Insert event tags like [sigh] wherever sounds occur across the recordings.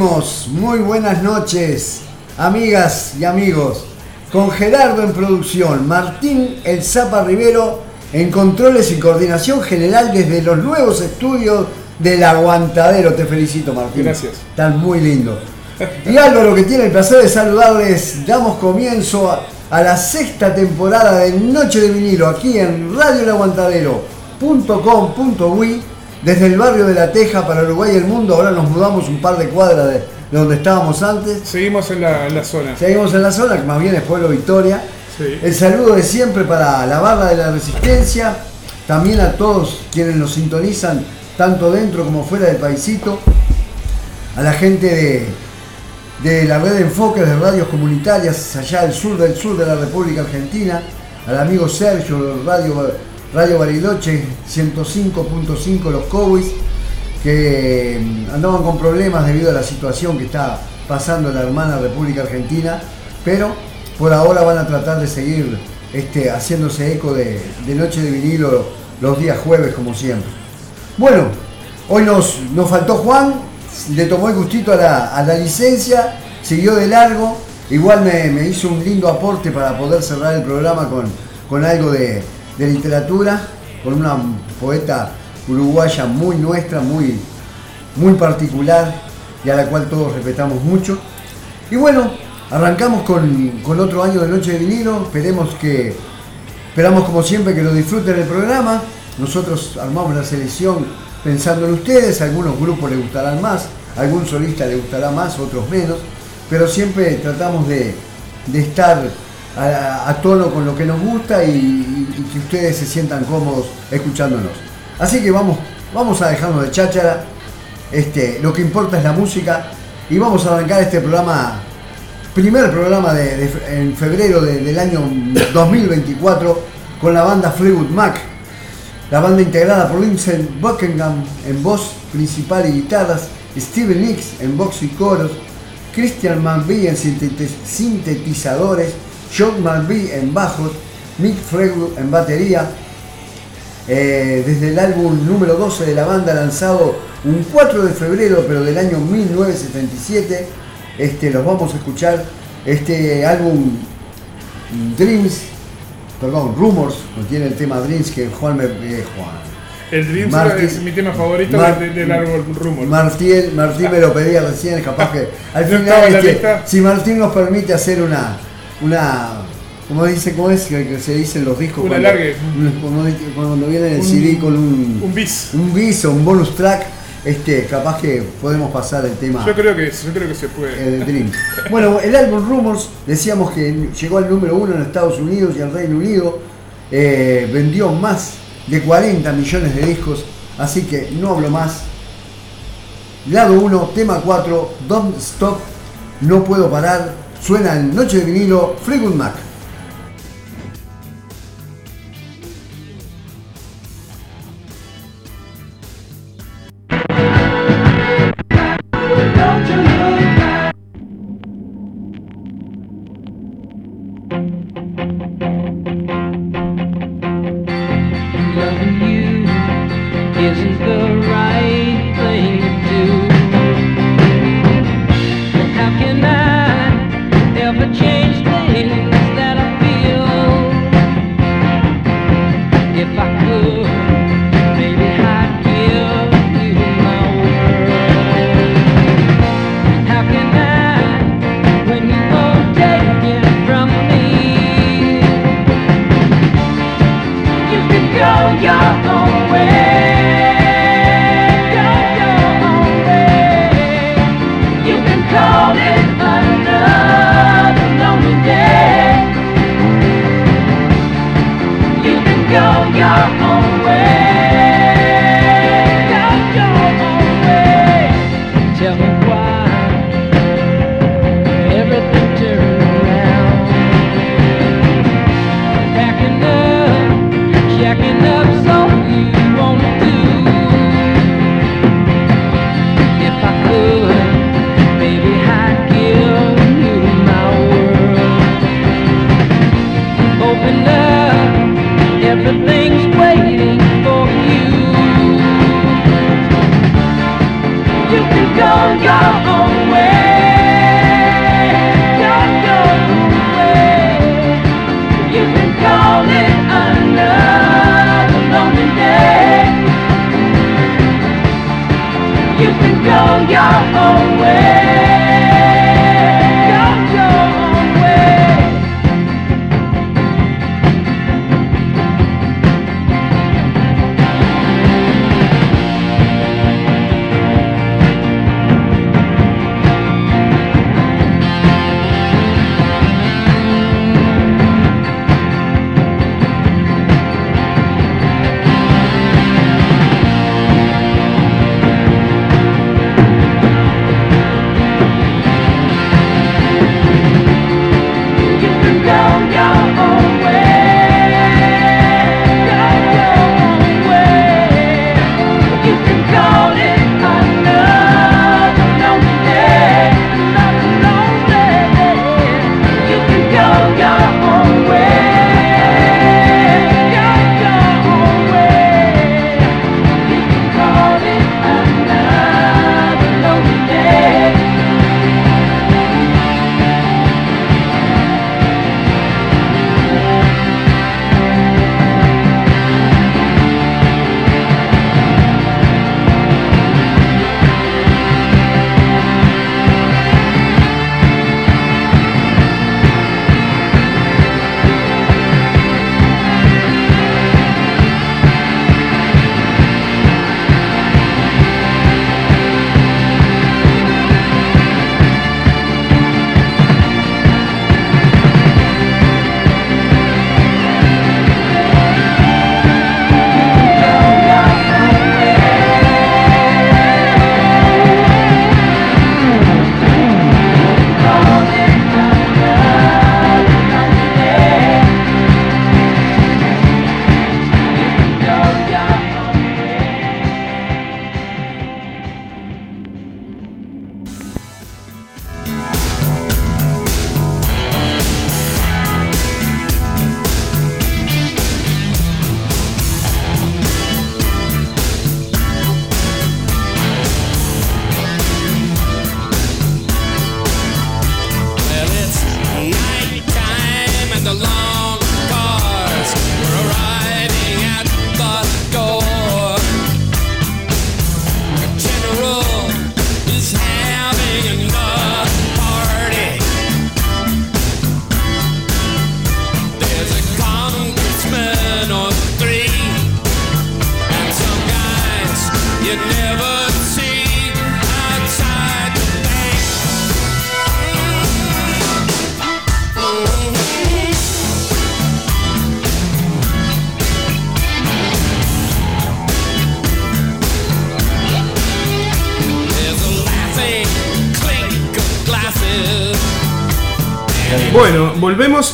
Muy buenas noches, amigas y amigos. Con Gerardo en producción, Martín El Zapa Rivero en controles y coordinación general desde los nuevos estudios del Aguantadero. Te felicito, Martín. Gracias. Están muy lindo. Y Álvaro, que tiene el placer de saludarles, damos comienzo a, a la sexta temporada de Noche de Vinilo aquí en radioelaguantadero.com.ui desde el barrio de La Teja para Uruguay y el mundo. Ahora nos mudamos un par de cuadras de, de donde estábamos antes. Seguimos en la, en la zona. Seguimos en la zona, que más bien es Pueblo Victoria. Sí. El saludo de siempre para la barra de la resistencia, también a todos quienes nos sintonizan, tanto dentro como fuera del paisito, a la gente de, de la red de enfoque de radios comunitarias allá al sur del sur de la República Argentina, al amigo Sergio de Radio, Radio Bariloche 105.5 Los Cowboys, que mm, andaban con problemas debido a la situación que está pasando en la hermana República Argentina, pero por ahora van a tratar de seguir este, haciéndose eco de, de Noche de Vinilo los días jueves como siempre. Bueno, hoy nos, nos faltó Juan, le tomó el gustito a la, a la licencia, siguió de largo, igual me, me hizo un lindo aporte para poder cerrar el programa con, con algo de, de literatura, con una poeta uruguaya muy nuestra, muy, muy particular y a la cual todos respetamos mucho. Y bueno, arrancamos con, con otro año de Noche de Vinilo, esperemos que, esperamos como siempre que lo disfruten el programa. Nosotros armamos la selección pensando en ustedes, a algunos grupos les gustarán más, algún solista le gustará más, otros menos, pero siempre tratamos de, de estar a, a tono con lo que nos gusta y, que ustedes se sientan cómodos escuchándonos. Así que vamos, vamos a dejarnos de cháchara, este, lo que importa es la música y vamos a arrancar este programa, primer programa de, en febrero de- del año [laughs] 2024 con la banda Fleetwood Mac. La banda integrada por Lindsey Buckingham en voz principal y guitarras, Steven Nicks en voz y coros, Christian McVie en sintetizadores, John McVie en bajos, Mick Fleetwood en batería. Eh, desde el álbum número 12 de la banda lanzado un 4 de febrero pero del año 1977, este, los vamos a escuchar. Este álbum Dreams, perdón, Rumors, contiene el tema Dreams que Juan me... eh, Juan. El Dreams Martín- es mi tema favorito Mar- de- del árbol Rumor. Martín, Martín me lo pedía recién, capaz que [laughs] al ¿No final, este, si Martín nos permite hacer una, una, como dice, cómo es que se dicen los discos Un cuando, cuando, cuando viene el Un- CD con un, Un bis. un bis o un bonus track, este, capaz que podemos pasar el tema. Yo creo que, yo creo que se puede. El Dream. [laughs] Bueno, el álbum Rumors, decíamos que llegó al número uno en Estados Unidos y en Reino Unido, eh, vendió más de 40 millones de discos, así que no hablo más. Lado 1, tema 4, Don't Stop, No Puedo Parar, suena en Noche de Vinilo, Fleetwood Mac.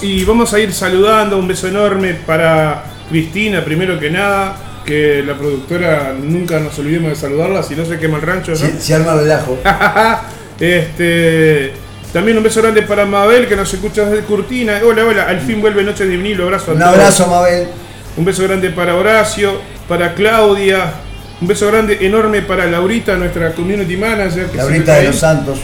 Y vamos a ir saludando. Un beso enorme para Cristina, primero que nada. Que la productora nunca nos olvidemos de saludarla, si no se quema el rancho, ¿no? Se, se arma el relajo. [laughs] este, también un beso grande para Mabel que nos escucha desde Curtina. Hola, hola, al fin vuelve Noche de vinilo. Abrazo a Un todos. abrazo, Mabel. Un beso grande para Horacio, para Claudia. Un beso grande enorme para Laurita, nuestra community manager. que Laurita de ahí. los Santos.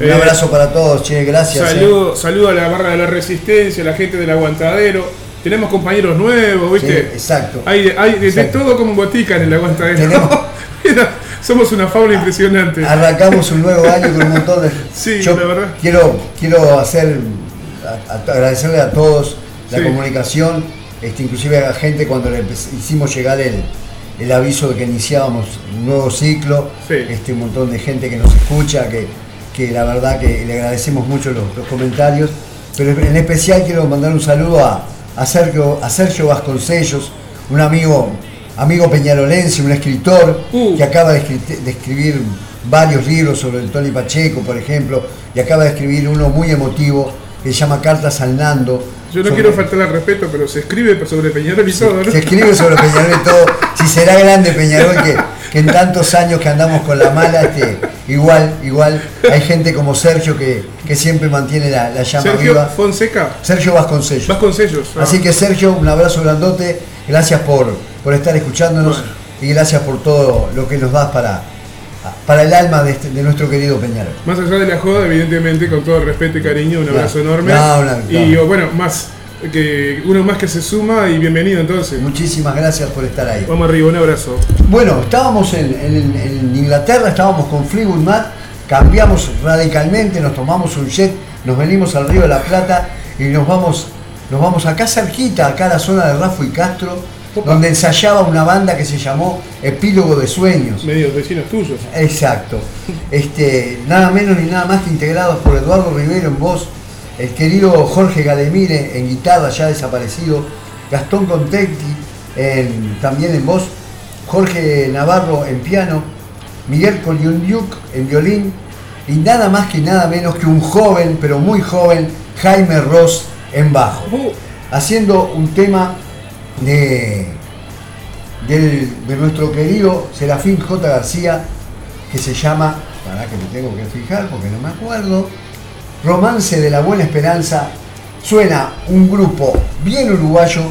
Un Eh, abrazo para todos, che, gracias. eh. Saludo, saludo a la barra de la resistencia, a la gente del aguantadero. Tenemos compañeros nuevos, Sí, ¿viste? exacto. Hay, de- hay de, de Exacto. todo como botica en el aguantadero. Tenemos- [laughs] Somos una fauna impresionante. Arrancamos un nuevo año con un montón de. [laughs] Sí, Yo la verdad. Quiero, quiero hacer, a- a- agradecerle a todos la Sí. comunicación, este, inclusive a la gente cuando le hicimos llegar el, el aviso de que iniciábamos un nuevo ciclo, Sí. este, un montón de gente que nos escucha, que, que la verdad que le agradecemos mucho los, los comentarios, pero en especial quiero mandar un saludo a, a Sergio, a Sergio Vasconcellos, un amigo, amigo peñarolense, un escritor Uh. que acaba de, escri- de escribir varios libros sobre el Tony Pacheco, por ejemplo, y acaba de escribir uno muy emotivo que se llama Cartas al Nando. Yo no sobre- quiero faltar al respeto, pero se escribe sobre Peñarol y todo, ¿no? Se escribe sobre Peñarol y todo. Si será grande Peñarol que, que en tantos años que andamos con la mala, este, igual, igual, hay gente como Sergio que, que siempre mantiene la, la llama Sergio viva. Fonseca. Sergio Vasconcellos. Vasconcellos. ah. Así que Sergio, un abrazo grandote, gracias por, por estar escuchándonos Bueno. y gracias por todo lo que nos das para, para el alma de, este- de nuestro querido Peñarol. Más allá de la joda, evidentemente, con todo respeto y cariño, un Claro. abrazo enorme. No, no, y no. bueno, más que uno más que se suma y bienvenido entonces. Muchísimas gracias por estar ahí. Vamos arriba, un abrazo. Bueno, estábamos en, en- en Inglaterra, estábamos con Fleetwood Mac, cambiamos radicalmente, nos tomamos un jet, nos venimos al Río de la Plata y nos vamos, nos vamos acá cerquita, acá a la zona de Rafo y Castro. Donde ensayaba una banda que se llamó Epílogo de Sueños. Medios vecinos tuyos. Exacto. Este, nada menos ni nada más que integrados por Eduardo Rivero en voz, el querido Jorge Galemire en guitarra ya desaparecido, Gastón Contetti en- también en voz, Jorge Navarro en piano, Miguel Coliundiuk en violín y nada más que nada menos que un joven, pero muy joven, Jaime Ross en bajo Uh, haciendo un tema de, del- de nuestro querido Serafín J. García que se llama, para que me tengo que fijar porque no me acuerdo, Romance de la Buena Esperanza. Suena un grupo bien uruguayo,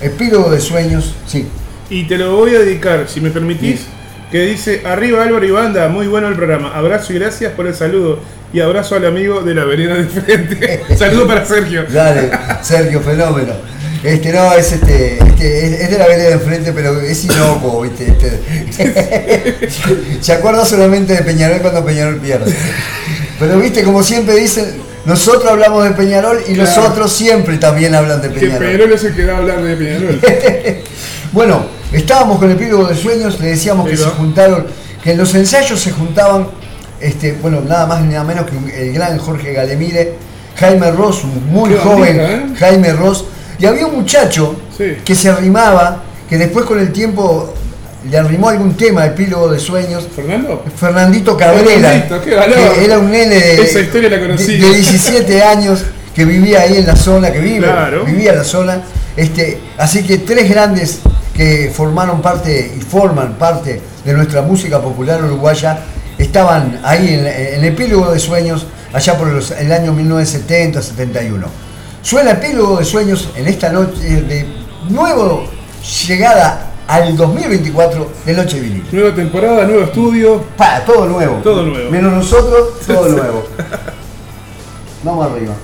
epílogo de sueños, sí. y te lo voy a dedicar, si me permitís, que dice, arriba Álvaro y banda, muy bueno el programa. Abrazo y gracias por el saludo. Y abrazo al amigo de la vereda de frente. [laughs] Saludo para Sergio. Dale, Sergio, fenómeno. Este no, es este, este es, es de la vereda de enfrente, pero es inocuo, ¿viste? Este. [laughs] Se acuerda solamente de Peñarol cuando Peñarol pierde. Pero viste, como siempre dicen, nosotros hablamos de Peñarol y los Claro. otros siempre también hablan de Que Peñarol. Peñarol es el que da a hablar de Peñarol. [laughs] Bueno, estábamos con el epílogo de sueños, le decíamos que se juntaron, que en los ensayos se juntaban, este, bueno, nada más ni nada menos que el gran Jorge Galemire, Jaime Ross, un muy Qué joven ¿eh? Jaime Ross, y había un muchacho Sí. que se arrimaba, que después con el tiempo le arrimó algún tema, epílogo de sueños, ¿Fernando? Fernandito Cabrera, Fernandito, que era un nene de, Esa historia la conocí. de- de 17 [laughs] años que vivía ahí en la zona, que vive, Claro. vivía en la zona. Este, así que tres grandes que formaron parte y forman parte de nuestra música popular uruguaya estaban ahí en, en el epílogo de sueños allá por los- el año 1970-71. Suena epílogo de sueños en esta noche de nuevo llegada al 2024 de Noche Vinil. Nueva temporada, nuevo estudio. Para, todo nuevo. Todo nuevo. Menos nosotros, todo [laughs] nuevo. Vamos arriba.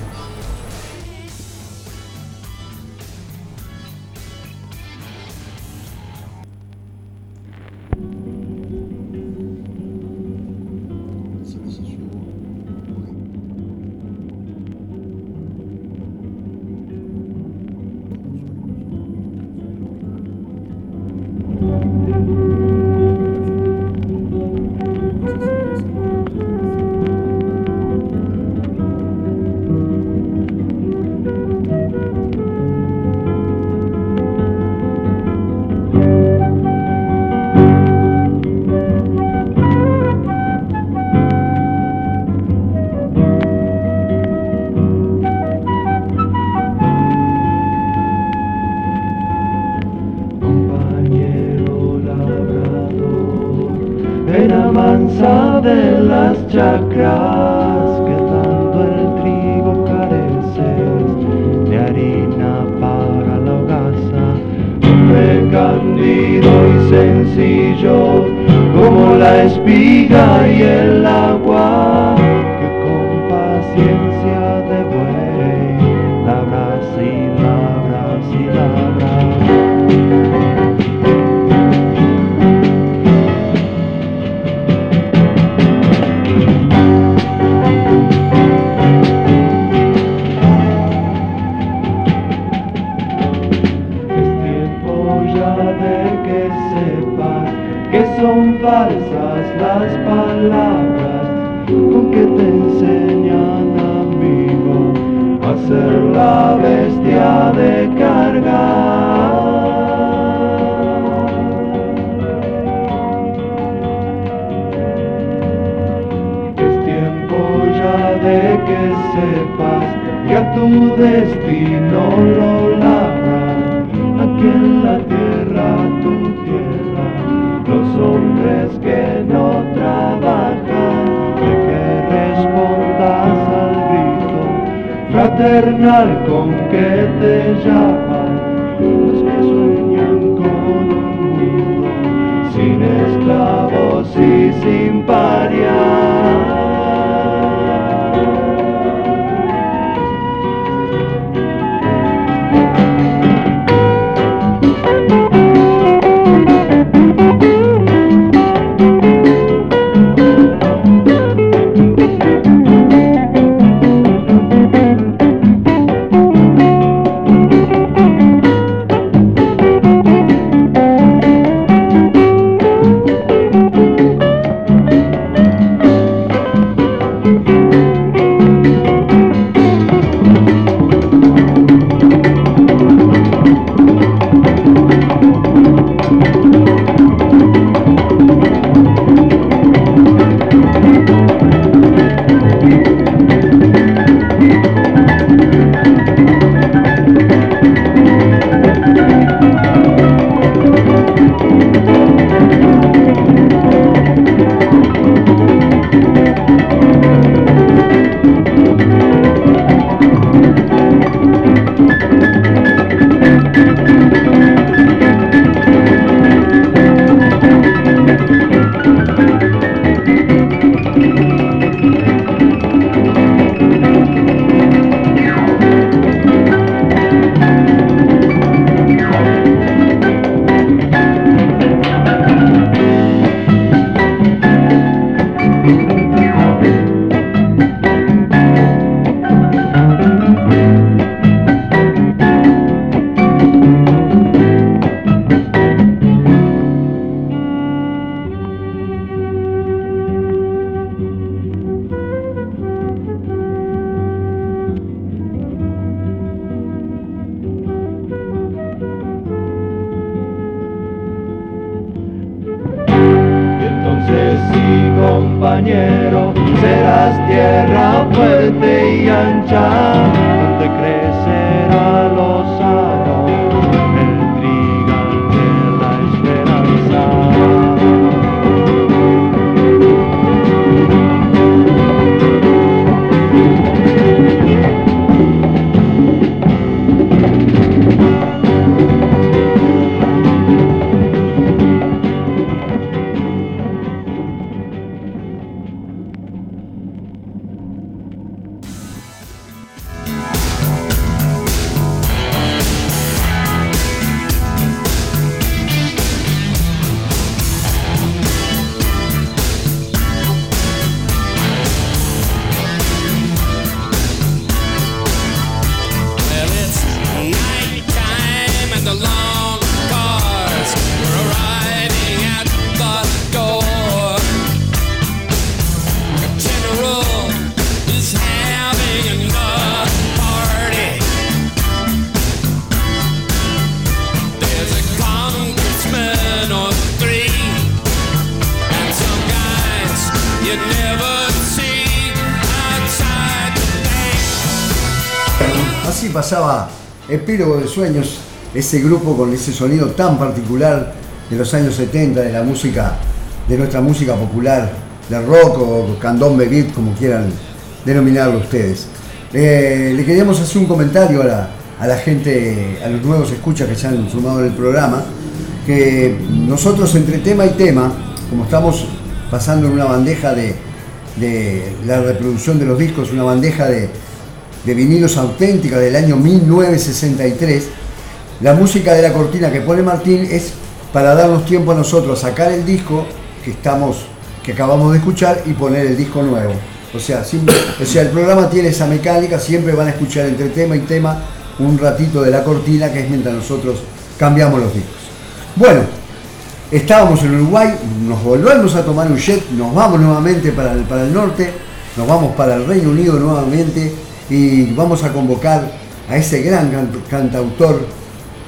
Para la hogaza, hombre candido y sencillo, como la espiga y el agua, Epílogo de Sueños, ese grupo con ese sonido tan particular de los años 70, de la música, de nuestra música popular, de rock o candombe beat, como quieran denominarlo ustedes. Eh, le queríamos hacer un comentario a la, gente, a los nuevos escuchas que se han sumado en el programa, que nosotros entre tema y tema, como estamos pasando en una bandeja de, de la reproducción de los discos, una bandeja de, de vinilos auténtica del año 1963, la música de la cortina que pone Martín es para darnos tiempo a nosotros a sacar el disco que estamos que acabamos de escuchar y poner el disco nuevo. O sea, sim- o sea, el programa tiene esa mecánica, siempre van a escuchar entre tema y tema un ratito de la cortina que es mientras nosotros cambiamos los discos. Bueno, estábamos en Uruguay, nos volvemos a tomar un jet, nos vamos nuevamente para el, para el norte, nos vamos para el Reino Unido nuevamente y vamos a convocar a ese gran can- cantautor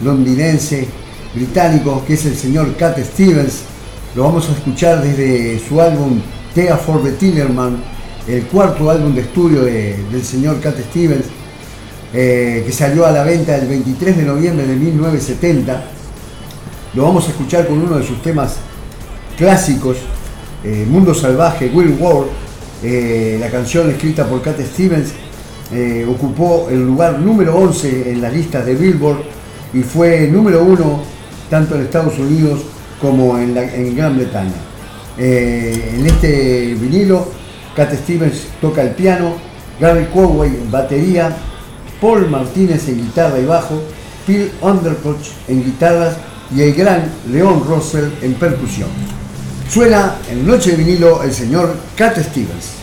londinense, británico, que es el señor Cat Stevens. Lo vamos a escuchar desde su álbum Tea for the Tillerman, el cuarto álbum de estudio de- del señor Cat Stevens, eh, que salió a la venta el 23 de noviembre de 1970. Lo vamos a escuchar con uno de sus temas clásicos, eh, Mundo Salvaje, Will War, eh, la canción escrita por Cat Stevens, eh, ocupó el lugar número 11 en las listas de Billboard y fue número uno tanto en Estados Unidos como en, Gran Bretaña. Eh, en este vinilo, Cat Stevens toca el piano, Gary Conway en batería, Paul Martínez en guitarra y bajo, Phil Undercoach en guitarras y el gran Leon Russell en percusión. Suena en Noche de vinilo el señor Cat Stevens.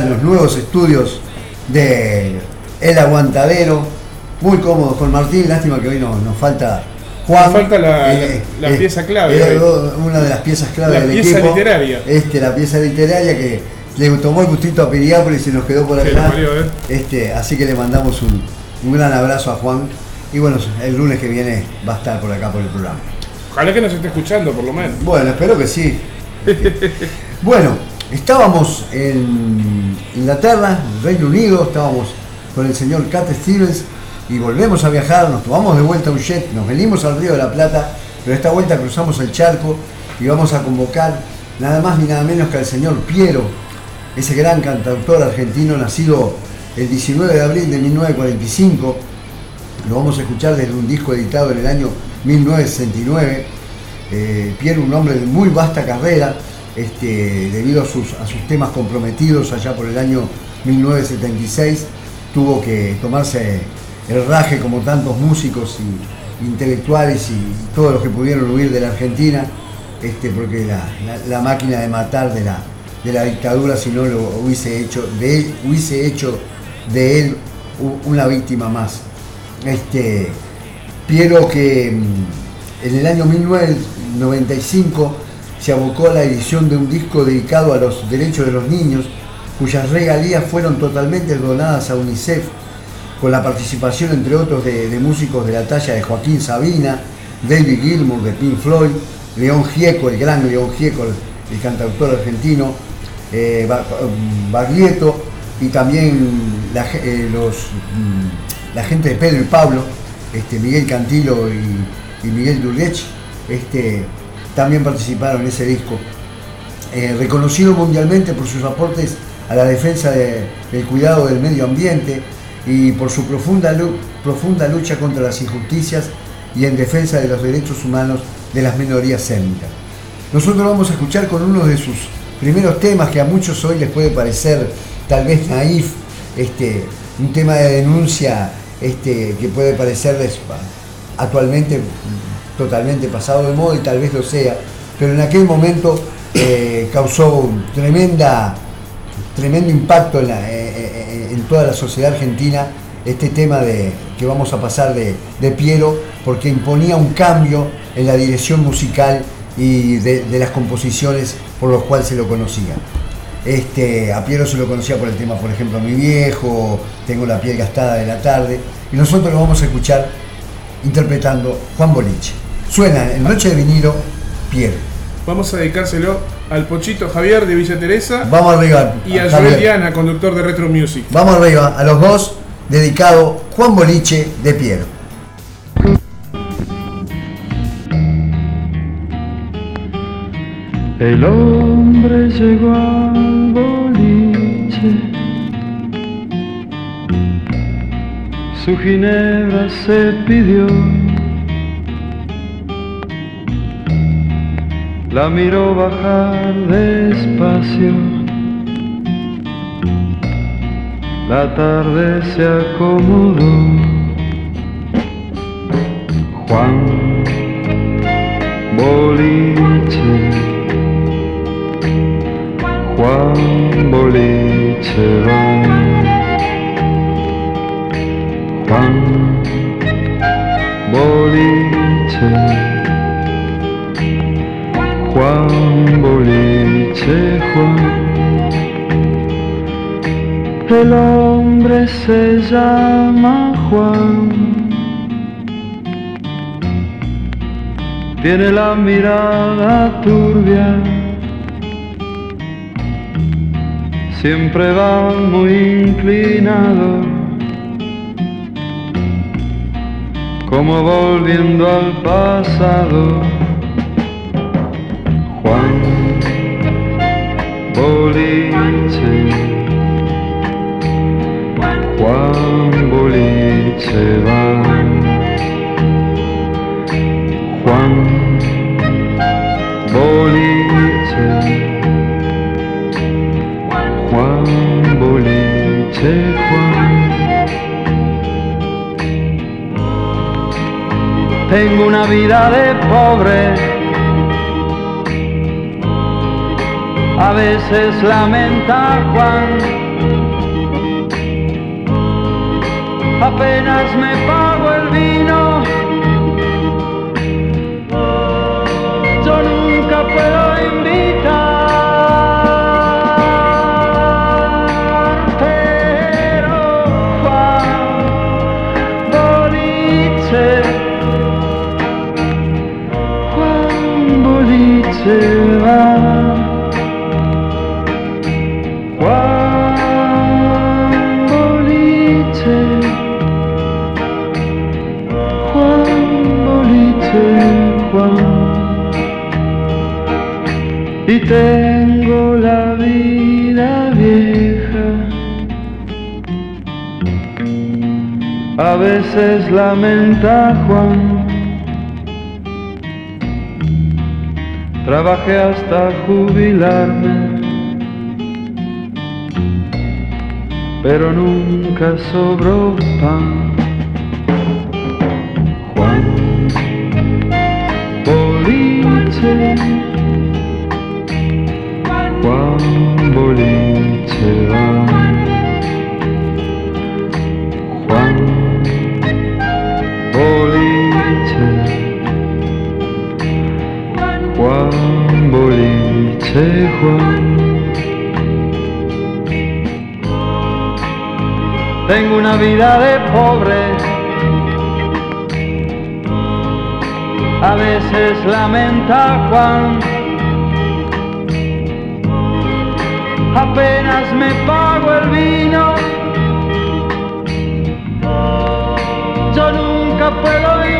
Los nuevos estudios de El Aguantadero. Muy cómodos con Martín. Lástima que hoy no- nos falta Juan. Nos falta la- la pieza clave hoy. una de las piezas clave La del pieza equipo. literaria. Este, la pieza literaria que le tomó el gustito a Piriápolis y nos quedó por acá. ¿eh? Este, así que le mandamos un, un gran abrazo a Juan. Y bueno, el lunes que viene va a estar por acá por el programa. Ojalá que nos esté escuchando, por lo menos. Bueno, espero que sí. [laughs] bueno, estábamos en Inglaterra, Reino Unido, estábamos con el señor Cat Stevens y volvemos a viajar, nos tomamos de vuelta un jet, nos venimos al Río de la Plata, pero esta vuelta cruzamos el charco y vamos a convocar nada más ni nada menos que al señor Piero, ese gran cantautor argentino nacido el 19 de abril de 1945 lo vamos a escuchar desde un disco editado en el año 1969. Eh, Pierre, un hombre de muy vasta carrera, este, debido a sus, temas comprometidos allá por el año 1976, tuvo que tomarse el raje como tantos músicos y intelectuales y todos los que pudieron huir de la Argentina, este, porque la, máquina de matar de la, de la dictadura, si no lo hubiese hecho de él, hubiese hecho de él una víctima más. Este, Piero que mm, en el año 1995 se abocó a la edición de un disco dedicado a los derechos de los niños, cuyas regalías fueron totalmente donadas a UNICEF, con la participación, entre otros, de, músicos de la talla de Joaquín Sabina, David Gilmour de Pink Floyd, León Gieco, el gran León Gieco, el, cantautor argentino, eh, Baglietto y también eh, mm, la gente de Pedro y Pablo, este, Miguel Cantilo y, y Miguel Durrech, este, también participaron en ese disco. Eh, reconocido mundialmente por sus aportes a la defensa de- del cuidado del medio ambiente y por su profunda, profunda lucha contra las injusticias y en defensa de los derechos humanos de las minorías étnicas. Nosotros vamos a escuchar con uno de sus primeros temas que a muchos hoy les puede parecer tal vez naif, este, un tema de denuncia este, que puede parecerles actualmente totalmente pasado de moda y tal vez lo sea, pero en aquel momento eh, causó tremenda, tremendo impacto eh, eh, en toda la sociedad argentina este tema de, que vamos a pasar de, de Piero, porque imponía un cambio en la dirección musical y de, de las composiciones por los cuales se lo conocía. Este, a Piero se lo conocía por el tema, por ejemplo, Mi viejo, Tengo la piel gastada de la tarde, y nosotros lo vamos a escuchar interpretando Juan Boliche. Suena en Noche de vinilo, Piero. vamos a dedicárselo al Pochito Javier de Villa Teresa Vamos arriba. y a. Joel Diana, conductor de Retro Music. Vamos arriba, a los dos, dedicado Juan Boliche de Piero. El hombre llegó al boliche, su ginebra se pidió, la miró bajar despacio, la tarde se acomodó. Juan Boliche. Juan Boliche va. Boliche Juan. El hombre se llama Juan. Tiene la mirada turbia. siempre va muy inclinado, como volviendo al pasado. Juan Boliche, Juan Boliche va. Juan Boliche. Juan Boliche Juan Tengo una vida de pobre A veces lamenta Juan. Apenas me pago el vino. Yo nunca puedo invitar, pero Juan Boliche, Juan Boliche va. Tengo la vida vieja. A veces lamenta Juan, trabajé hasta jubilarme, pero nunca sobró pan. Juan. Juan. Juan Boliche. Juan Boliche Juan. Tengo una vida de pobre. A veces lamenta Juan. Apenas me pago el vino. Yo nunca puedo invitar,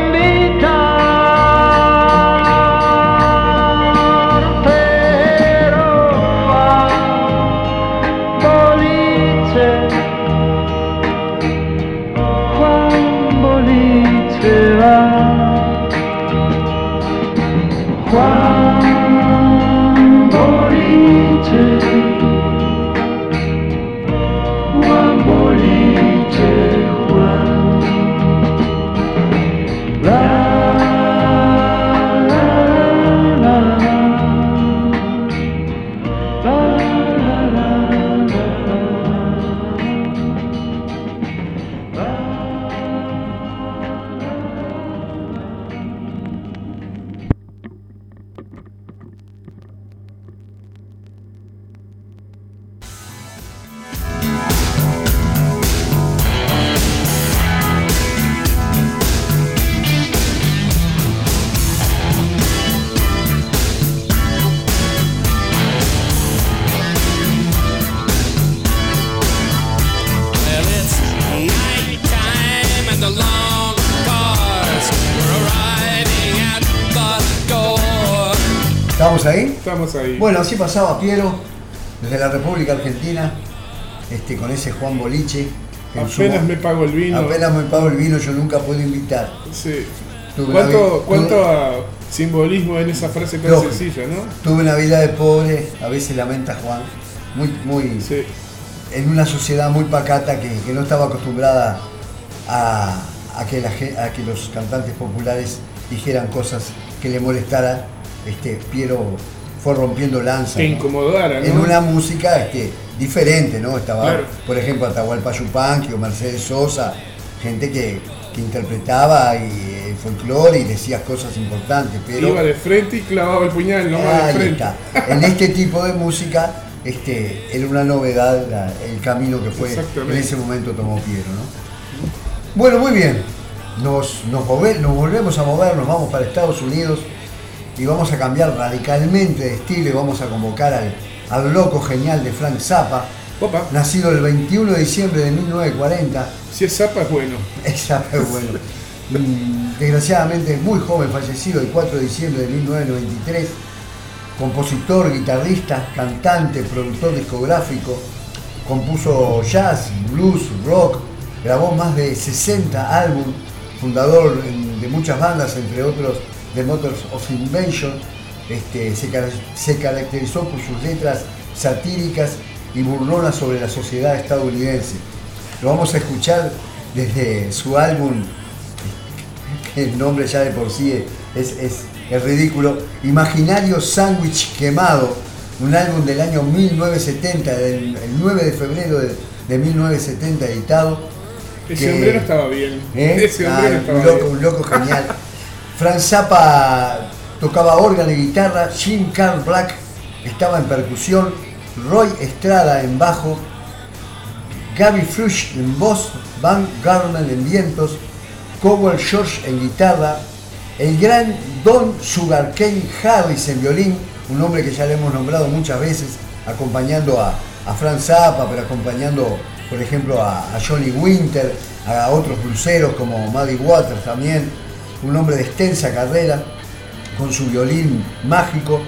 ahí. Bueno, así pasaba Piero, desde la República Argentina, este, con ese Juan Boliche. su- Apenas me pago el vino. Apenas me pago el vino, yo nunca puedo invitar. Sí. Tuve ¿Cuánto, simbolismo en esa frase tan Lógico. sencilla, no? Tuve una vida de pobre, a veces lamenta Juan, muy, muy, Sí. en una sociedad muy pacata que, que no estaba acostumbrada a, a que la a que los cantantes populares dijeran cosas que le molestaran. Este, Piero fue rompiendo lanza. Que ¿no? incomodara, ¿no? En una música este, diferente, ¿no? Estaba, Claro. por ejemplo, Atahualpa Yupanqui o Mercedes Sosa, gente que, que interpretaba y, eh, folclore y decía cosas importantes, pero Iba de frente y clavaba el puñal de frente. está. [laughs] En este tipo de música este, era una novedad la- el camino que fue en ese momento tomó Piero. ¿no? Bueno, muy bien. Nos, nos, nos volvemos a mover, nos vamos para Estados Unidos y vamos a cambiar radicalmente de estilo y vamos a convocar al, al loco genial de Frank Zappa, Opa, nacido el 21 de diciembre de 1940. si es zapa es bueno. [laughs] Esa fue bueno. Mm, Desgraciadamente muy joven, fallecido el 4 de diciembre de 1993. Compositor, guitarrista, cantante, productor discográfico. Compuso jazz, blues, rock. Grabó más de 60 álbumes. Fundador de muchas bandas, entre otros The Motors of Invention. Este, se, car- se caracterizó por sus letras satíricas y burlonas sobre la sociedad estadounidense. Lo vamos a escuchar desde su álbum, que el nombre ya de por sí es, es- es ridículo, Imaginario Sándwich Quemado, un álbum del año 1970, del, el 9 de febrero de, de 1970 editado. Ese que- estaba bien. ¿Eh? Ese Ah, no estaba un loco, bien. un loco genial. [laughs] Frank Zappa tocaba órgano y guitarra, Jim Carl Black estaba en percusión, Roy Estrada en bajo, Gaby Flush en voz, Van Garman en vientos, Cowell George en guitarra, el gran Don Sugarcane Harris en violín, un hombre que ya le hemos nombrado muchas veces, acompañando a, a Zappa, pero acompañando, por ejemplo, a, a Johnny Winter, a otros bluseros como Muddy Waters también, un hombre de extensa carrera, con su violín mágico.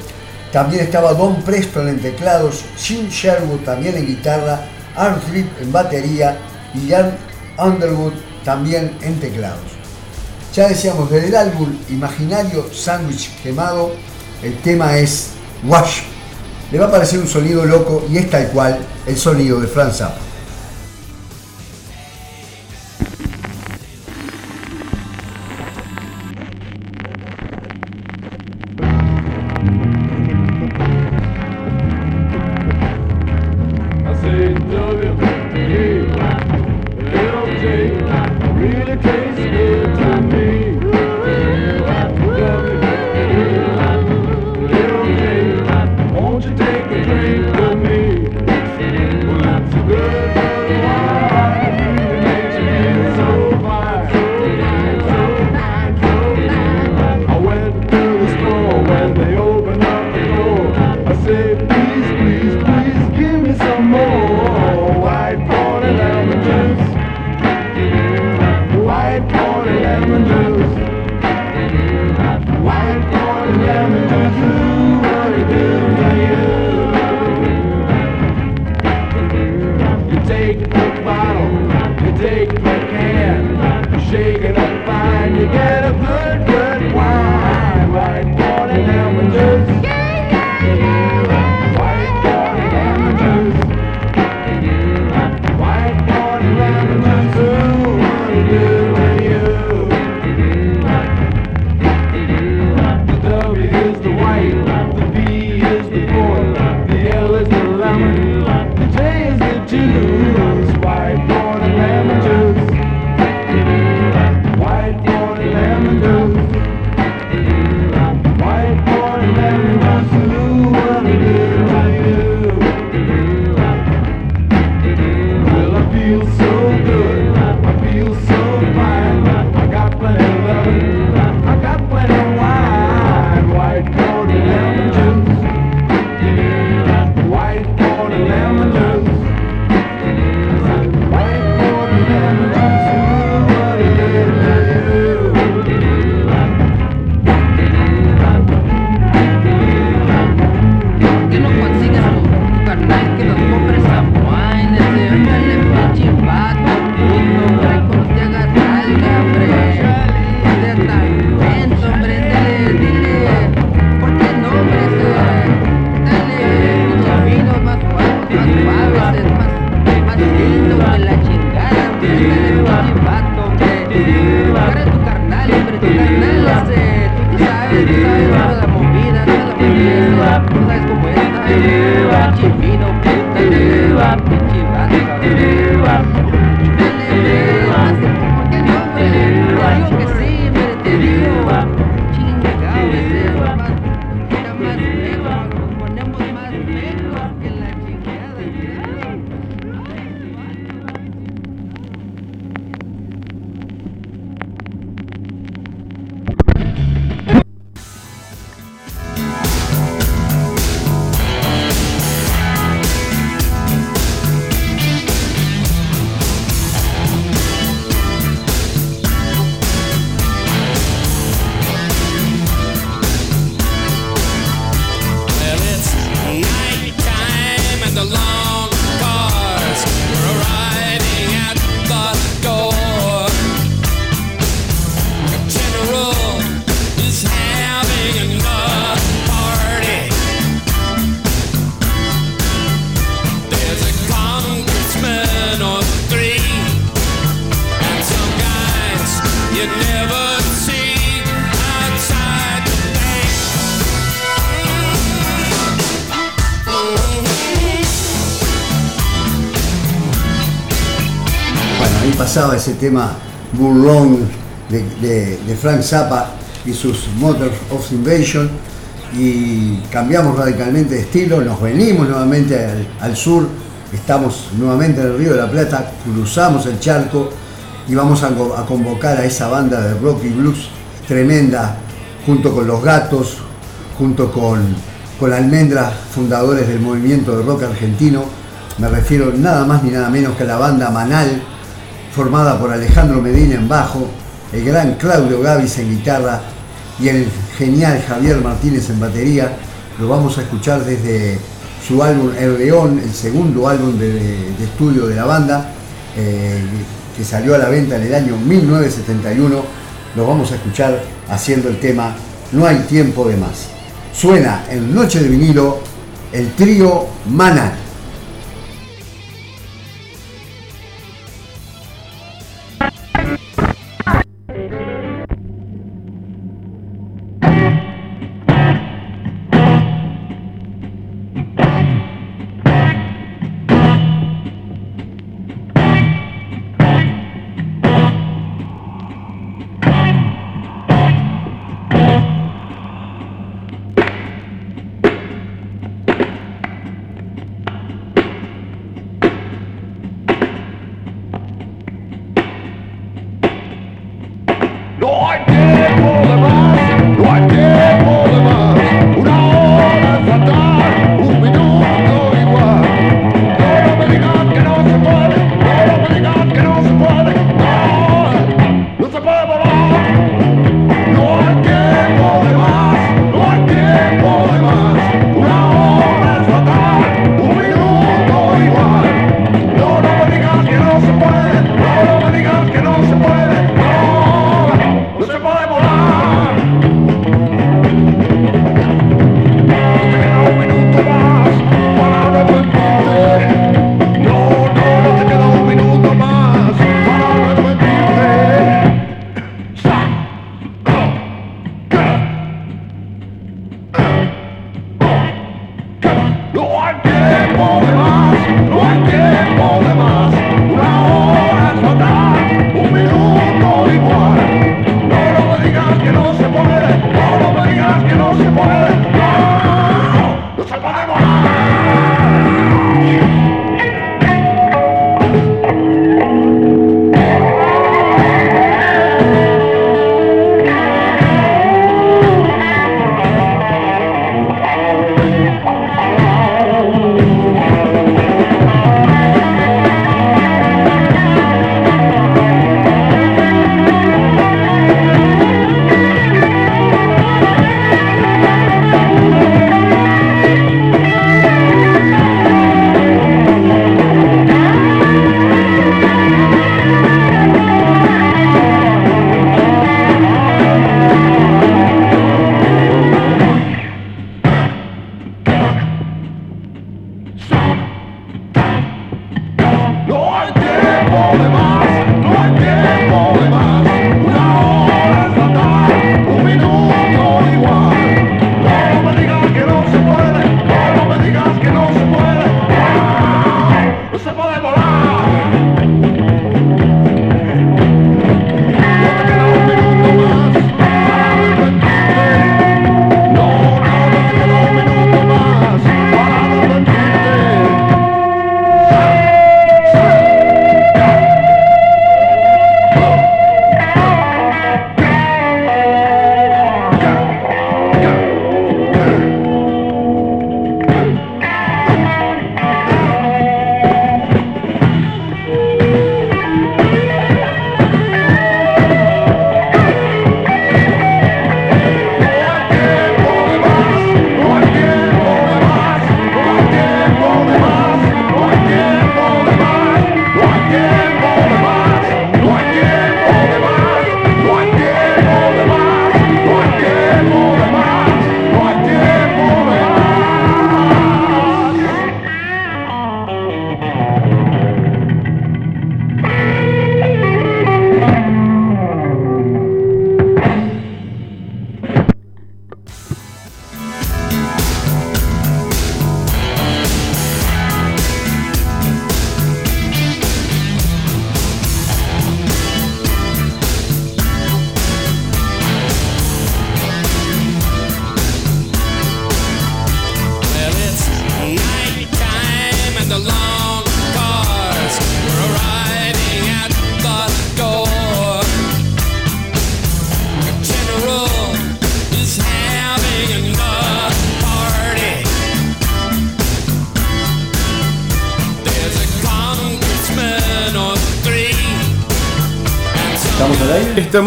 También estaba Don Preston en teclados, Jim Sherwood también en guitarra, Art Tripp en batería y Jan Underwood también en teclados. Ya decíamos, desde el álbum Imaginario Sándwich Quemado, el tema es Wash. Le va a parecer un sonido loco y es tal cual el sonido de Franz Zappa. Frank Zappa y sus Motors of Invasion y cambiamos radicalmente de estilo, nos venimos nuevamente al, sur, estamos nuevamente en el Río de la Plata, cruzamos el charco y vamos a convocar a esa banda de rock y blues tremenda, junto con Los Gatos, junto con, con Almendra, fundadores del movimiento de rock argentino. Me refiero nada más ni nada menos que a la banda Manal, formada por Alejandro Medina en bajo, el gran Claudio Gavis en guitarra y el genial Javier Martínez en batería. Lo vamos a escuchar desde su álbum El León, el segundo álbum de, estudio de la banda, eh, que salió a la venta en el año 1971. Lo vamos a escuchar haciendo el tema No hay tiempo de más. Suena en Noche de vinilo el trío Manal.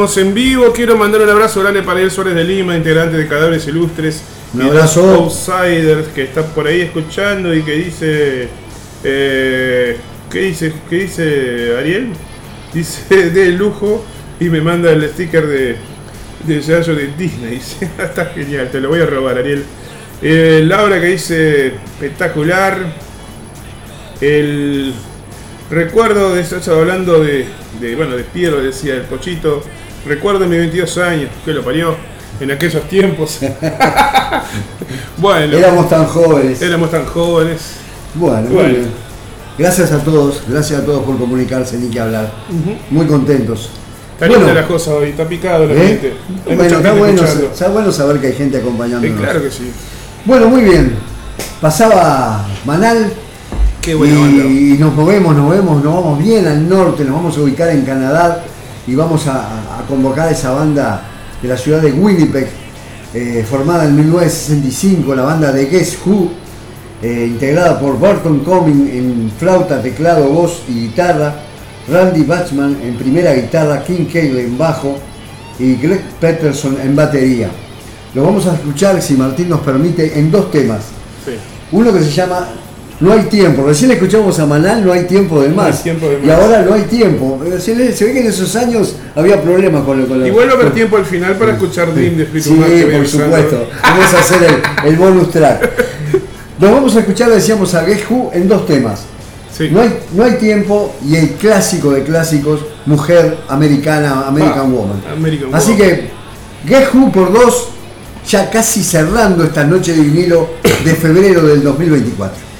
Estamos en vivo. Quiero mandar un abrazo grande para Ariel Suárez de Lima, integrante de Cadáveres Ilustres. Un abrazo. Outsiders que está por ahí escuchando y que dice. eh, ¿Qué dice? ¿Qué dice Ariel? Dice [laughs] de lujo y me manda el sticker de, de Yayo de Disney. [laughs] Dice, Está genial, te lo voy a robar, Ariel. Eh, Laura que dice espectacular. El recuerdo de eso hablando de, de, bueno de Piero, decía el pochito. Recuerdo mis 22 años, que lo parió en aquellos tiempos. [laughs] bueno, Éramos tan jóvenes. éramos tan jóvenes. Bueno, muy Bueno. bien. Gracias a todos, gracias a todos por comunicarse, ni que hablar. Muy contentos. Está linda la cosa hoy, está picado la ¿eh? gente. Hay Bueno, está bueno, está bueno saber que hay gente Eh, acompañándonos. claro que sí. Bueno, muy bien. Pasaba Manal Qué buena banda. y nos movemos, nos movemos, nos vamos bien al norte, nos vamos a ubicar en Canadá y vamos a convocar a esa banda de la ciudad de Winnipeg, eh, formada en 1965, la banda de Guess Who, eh, integrada por Barton Cumming en flauta, teclado, voz y guitarra, Randy Bachman en primera guitarra, King Cale en bajo y Greg Peterson en batería. Lo vamos a escuchar, si Martín nos permite, en dos temas. Sí. Uno que se llama No hay tiempo. Recién escuchamos a Manal, no hay tiempo de más. hay tiempo de Y ahora no hay tiempo. Eh, Se, le- se ve que en esos años había problemas con, lo- con Igual va a haber tiempo al final para escuchar Dream de Espíritu Sí, que por supuesto. Vamos a hacer el, el bonus track. Nos vamos a escuchar, decíamos, a Who en dos temas. Sí. No hay, no hay tiempo y el clásico de clásicos, Mujer Americana, American Ah, Woman. American Así que, Who por dos, ya casi cerrando esta noche de vinilo de febrero del 2024.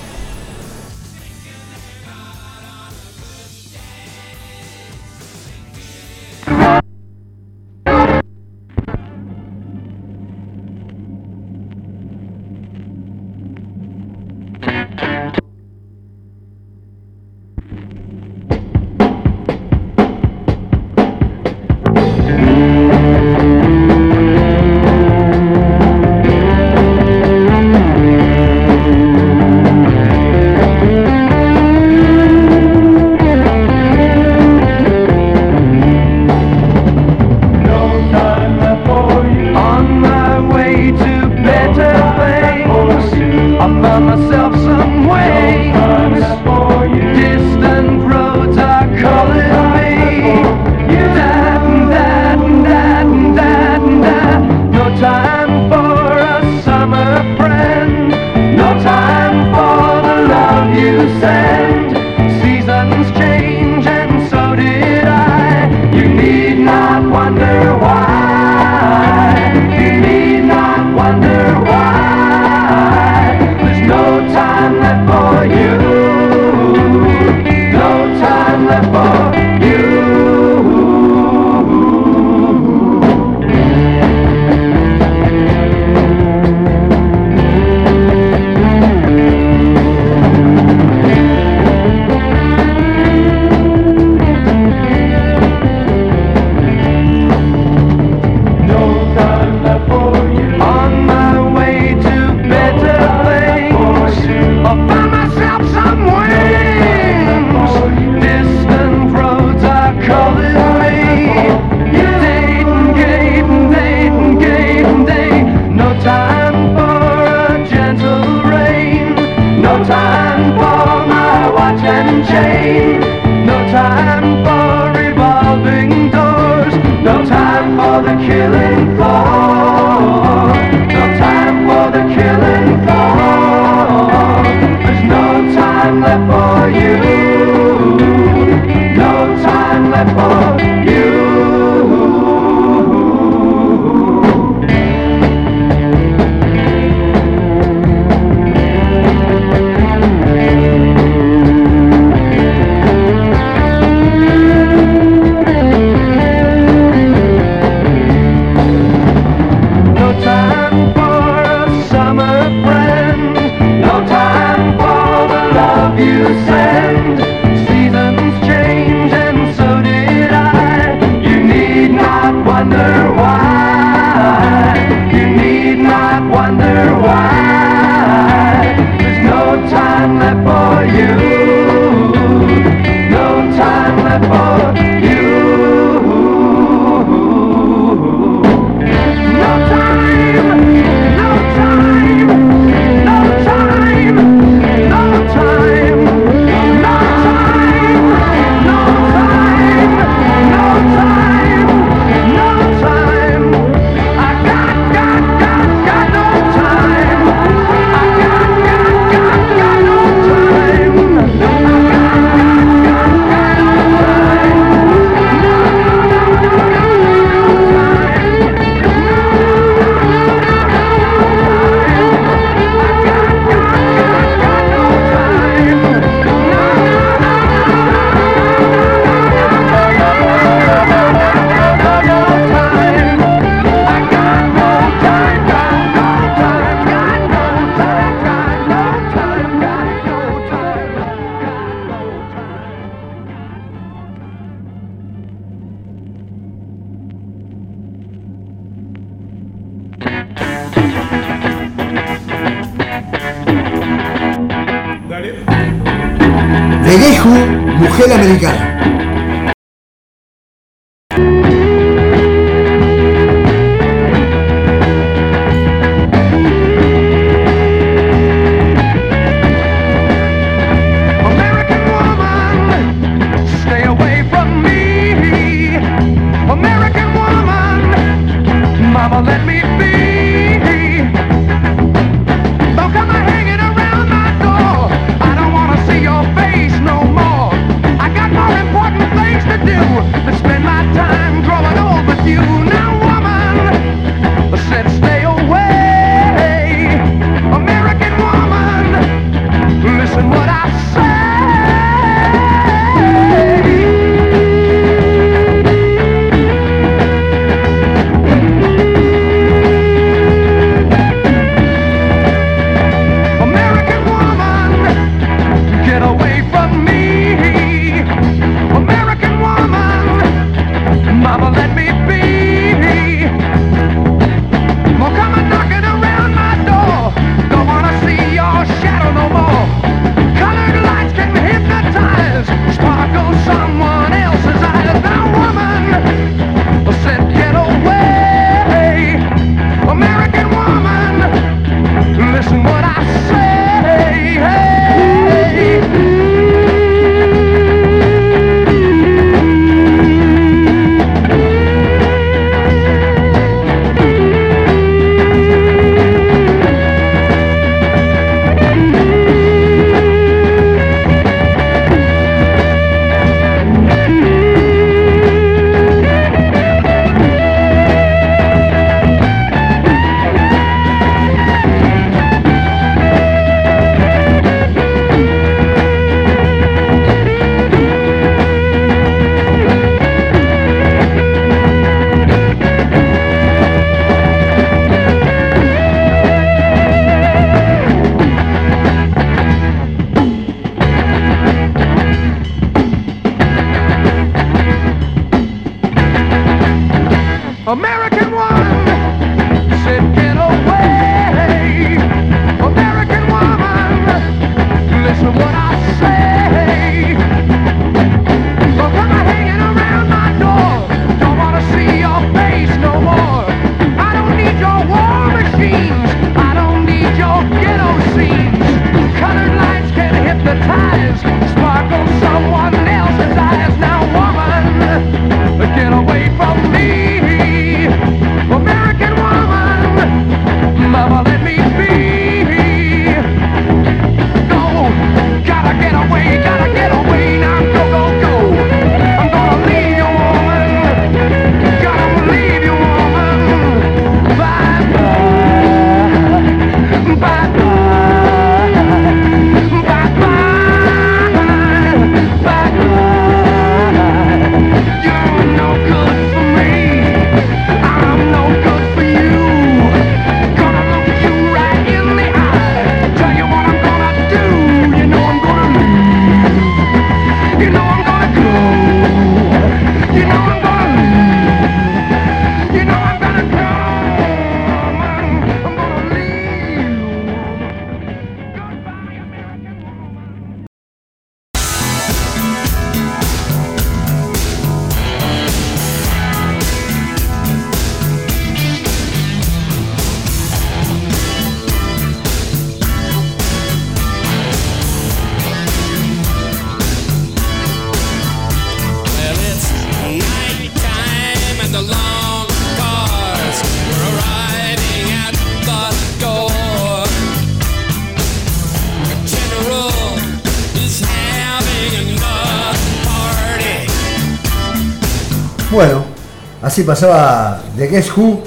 Así pasaba The Guess Who,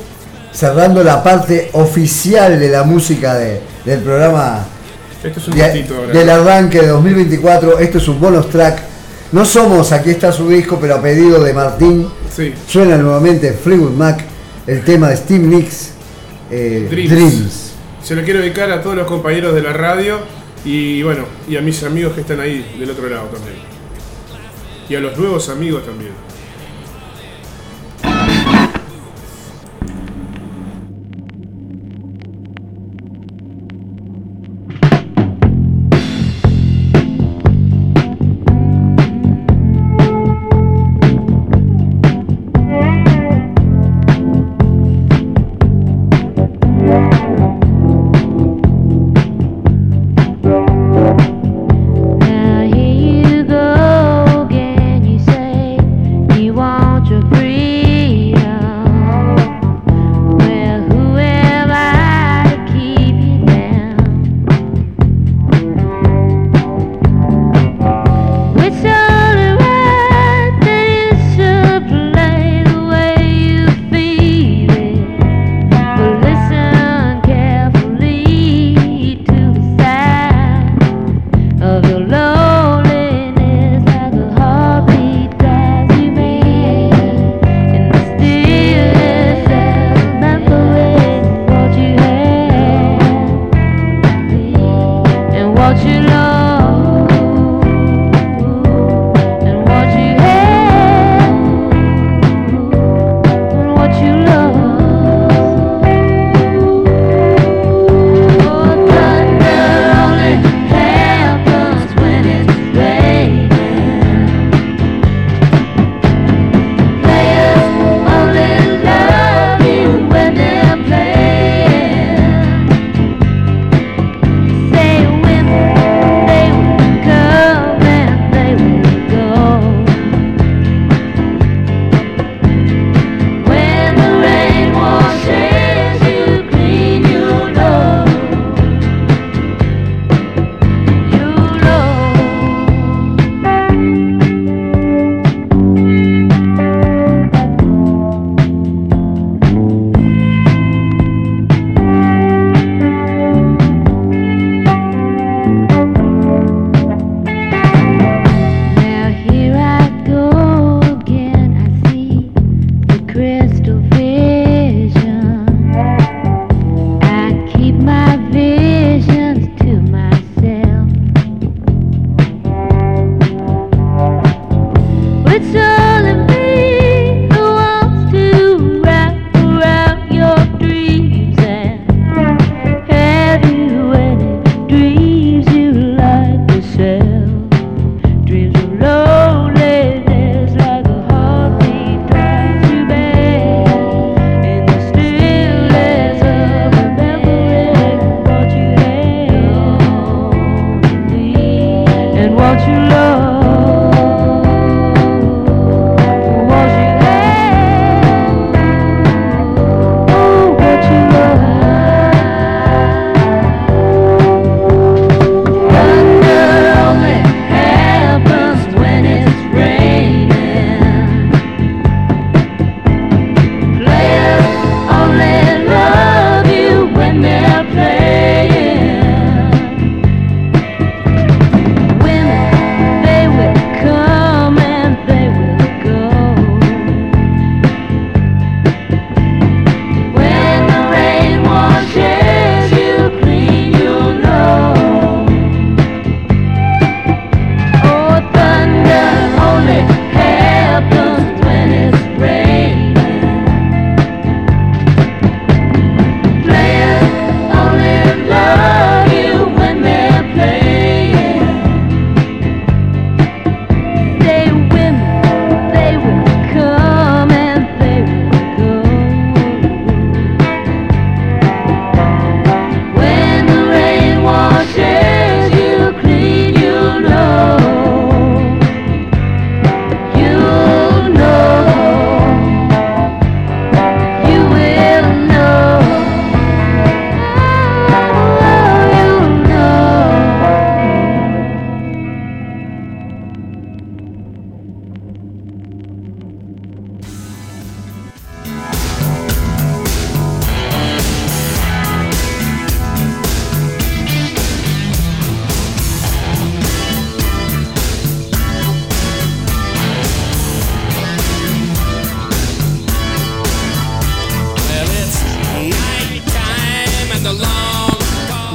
cerrando la parte oficial de la música de, del programa Esto es un de, del arranque de 2024. Esto es un bonus track. No somos, aquí está su disco, pero a pedido de Martín. Suena nuevamente Fleetwood Mac, el tema de Steve Nicks, eh, Dreams. Dreams. Se lo quiero dedicar a todos los compañeros de la radio y bueno, y a mis amigos que están ahí del otro lado también. Y a los nuevos amigos también.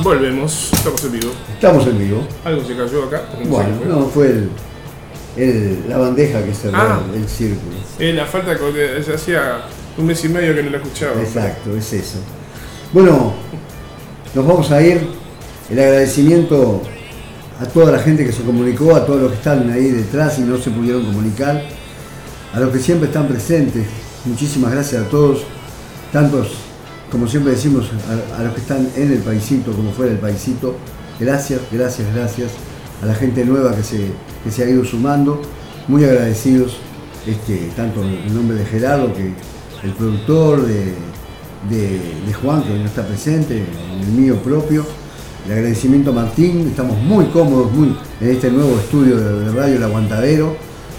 Volvemos, estamos en vivo. Estamos en vivo. Algo se cayó acá. no Bueno, fue. no, fue el, el- la bandeja que cerró Ah. el círculo. Eh, la falta que se hacía un mes y medio que no la escuchaba. Exacto, es eso. Bueno, nos vamos a ir. El agradecimiento a toda la gente que se comunicó, a todos los que están ahí detrás y no se pudieron comunicar, a los que siempre están presentes. Muchísimas gracias a todos, tantos, como siempre decimos, a, los que están en el paisito como fuera del paisito. Gracias, gracias, gracias a la gente nueva que se, que se ha ido sumando. Muy agradecidos, este, tanto en nombre de Gerardo, que el productor, de, de- Juan, que hoy no está presente, en el mío propio. El agradecimiento a Martín, estamos muy cómodos muy, en este nuevo estudio de, de Radio El Aguantadero.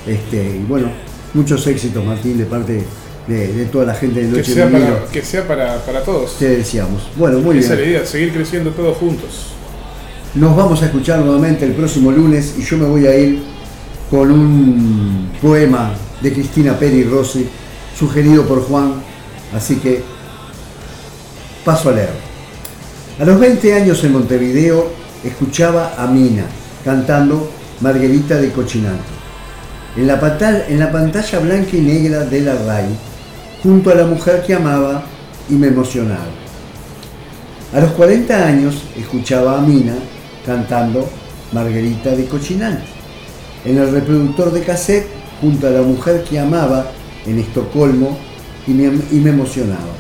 Este, y bueno, muchos éxitos Martín de parte de, de toda la gente de Que Noche sea, de Vinilo. para, que sea para, para todos. Te deseamos. Bueno, muy Esa es la bien. idea, seguir creciendo todos juntos. Nos vamos a escuchar nuevamente el próximo lunes y yo me voy a ir con un poema de Cristina Peri Rossi, sugerido por Juan, así que paso a leer. A los 20 años en Montevideo escuchaba a Mina cantando Marguerita de Cochinante. En la, en la pantalla blanca y negra de la RAI, junto a la mujer que amaba y me emocionaba. A los 40 años escuchaba a Mina cantando Margarita de Cochinante. En el reproductor de cassette junto a la mujer que amaba en Estocolmo y me, y me emocionaba.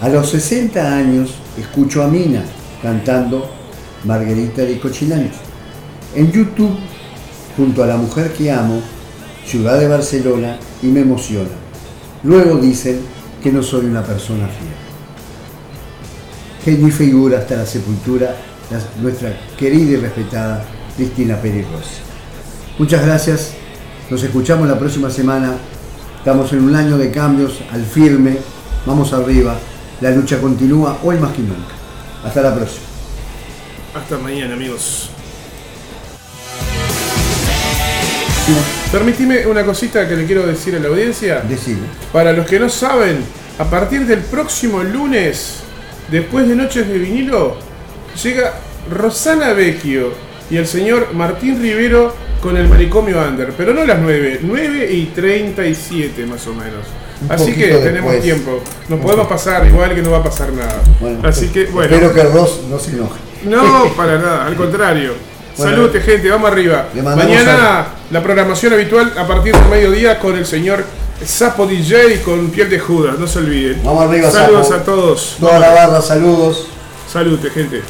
A los 60 años escucho a Mina cantando Margarita de Cochinante. En YouTube junto a la mujer que amo, ciudad de Barcelona y me emociona. Luego dicen que no soy una persona fiel es mi figura hasta la sepultura, la- nuestra querida y respetada Cristina Pérez Rossi. Muchas gracias, nos escuchamos la próxima semana, estamos en un año de cambios al firme, vamos arriba, la lucha continúa hoy más que nunca. Hasta la próxima. Hasta mañana, amigos. Permitime una cosita que le quiero decir a la audiencia. Decime. Para los que no saben, a partir del próximo lunes, después de Noches de Vinilo, llega Rosana Vecchio y el señor Martín Rivero con el manicomio Under. Pero no a las 9, 9 y 37 más o menos. Un Así que tenemos después. tiempo. Nos podemos pasar igual que no va a pasar nada. Bueno, Así que, bueno. Espero que Ross no se enoje. No, [laughs] para nada, al contrario. Bueno. Salute, gente, vamos arriba. Mañana la programación habitual a partir del mediodía con el señor Sapo DJ con piel de Judas, no se olviden. Vamos arriba, Saludos Sapo. a todos. Toda la barra, saludos. Salute, gente.